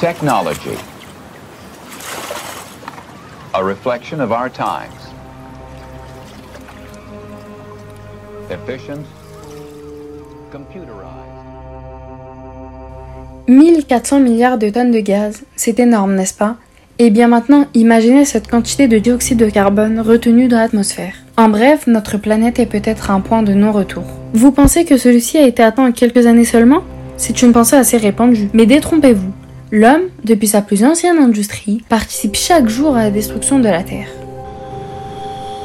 Technology. A reflection of our times. Efficient. Computerized. 1400 milliards de tonnes de gaz, c'est énorme, n'est-ce pas? Et bien maintenant, imaginez cette quantité de dioxyde de carbone retenue dans l'atmosphère. En bref, notre planète est peut-être un point de non-retour. Vous pensez que celui-ci a été atteint en quelques années seulement? C'est une pensée assez répandue. Mais détrompez-vous, l'homme, depuis sa plus ancienne industrie, participe chaque jour à la destruction de la Terre.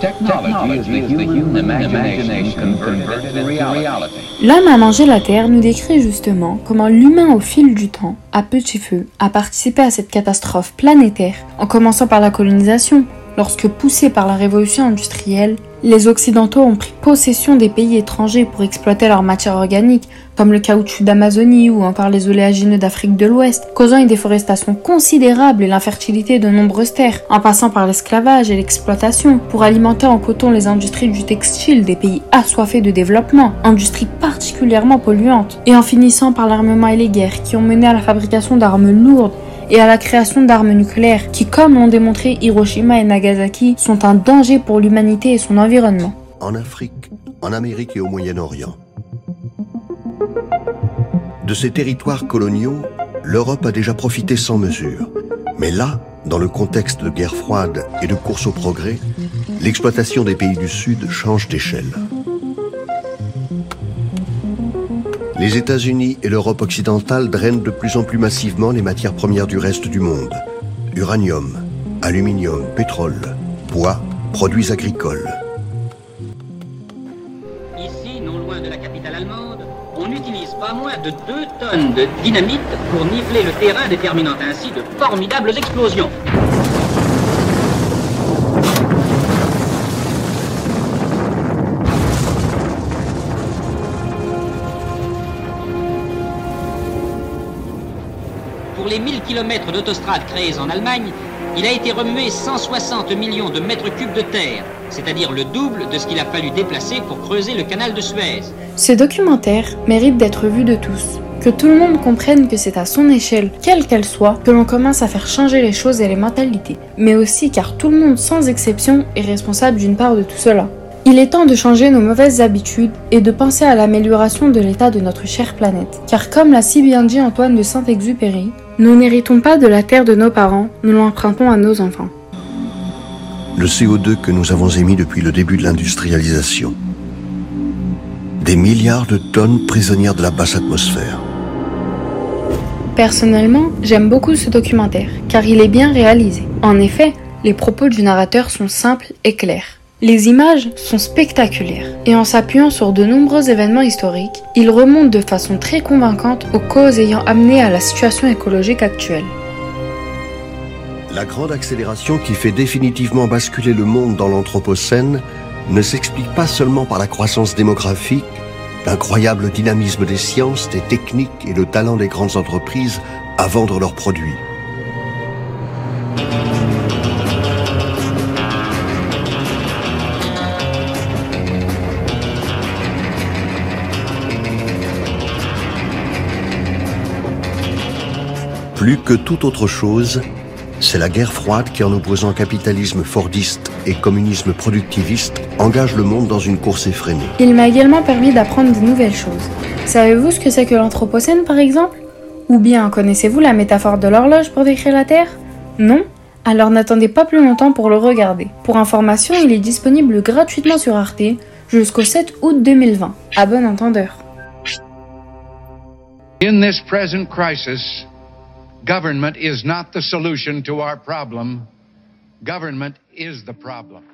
Technology is the human imagination converted into reality. L'homme a mangé la Terre nous décrit justement comment l'humain au fil du temps, à petit feu, a participé à cette catastrophe planétaire, en commençant par la colonisation, lorsque poussé par la révolution industrielle, les Occidentaux ont pris possession des pays étrangers pour exploiter leurs matières organiques, comme le caoutchouc d'Amazonie ou encore les oléagineux d'Afrique de l'Ouest, causant une déforestation considérable et l'infertilité de nombreuses terres, en passant par l'esclavage et l'exploitation, pour alimenter en coton les industries du textile des pays assoiffés de développement, industries particulièrement polluantes, et en finissant par l'armement et les guerres qui ont mené à la fabrication d'armes lourdes et à la création d'armes nucléaires qui, comme l'ont démontré Hiroshima et Nagasaki, sont un danger pour l'humanité et son environnement. En Afrique, en Amérique et au Moyen-Orient. De ces territoires coloniaux, l'Europe a déjà profité sans mesure. Mais là, dans le contexte de guerre froide et de course au progrès, l'exploitation des pays du Sud change d'échelle. Les États-Unis et l'Europe occidentale drainent de plus en plus massivement les matières premières du reste du monde. Uranium, aluminium, pétrole, bois, produits agricoles. Ici, non loin de la capitale allemande, on n'utilise pas moins de 2 tonnes de dynamite pour niveler le terrain, déterminant ainsi de formidables explosions. Pour les 1000 km d'autostrade créés en Allemagne, il a été remué 160 millions de mètres cubes de terre, c'est-à-dire le double de ce qu'il a fallu déplacer pour creuser le canal de Suez. Ce documentaire mérite d'être vu de tous. Que tout le monde comprenne que c'est à son échelle, quelle qu'elle soit, que l'on commence à faire changer les choses et les mentalités. Mais aussi car tout le monde sans exception est responsable d'une part de tout cela. Il est temps de changer nos mauvaises habitudes et de penser à l'amélioration de l'état de notre chère planète. Car comme l'a si bien dit Antoine de Saint-Exupéry, nous n'héritons pas de la terre de nos parents, nous l'empruntons à nos enfants. Le CO2 que nous avons émis depuis le début de l'industrialisation. Des milliards de tonnes prisonnières de la basse atmosphère. Personnellement, j'aime beaucoup ce documentaire, car il est bien réalisé. En effet, les propos du narrateur sont simples et clairs. Les images sont spectaculaires, et en s'appuyant sur de nombreux événements historiques, il remonte de façon très convaincante aux causes ayant amené à la situation écologique actuelle. La grande accélération qui fait définitivement basculer le monde dans l'Anthropocène ne s'explique pas seulement par la croissance démographique, l'incroyable dynamisme des sciences, des techniques et le talent des grandes entreprises à vendre leurs produits. Plus que toute autre chose, c'est la guerre froide qui, en opposant capitalisme fordiste et communisme productiviste, engage le monde dans une course effrénée. Il m'a également permis d'apprendre de nouvelles choses. Savez-vous ce que c'est que l'Anthropocène par exemple? Ou bien connaissez-vous la métaphore de l'horloge pour décrire la Terre? Non? Alors n'attendez pas plus longtemps pour le regarder. Pour information, il est disponible gratuitement sur Arte jusqu'au 7 août 2020. À bon entendeur. In this present crisis, government is not the solution to our problem. Government is the problem.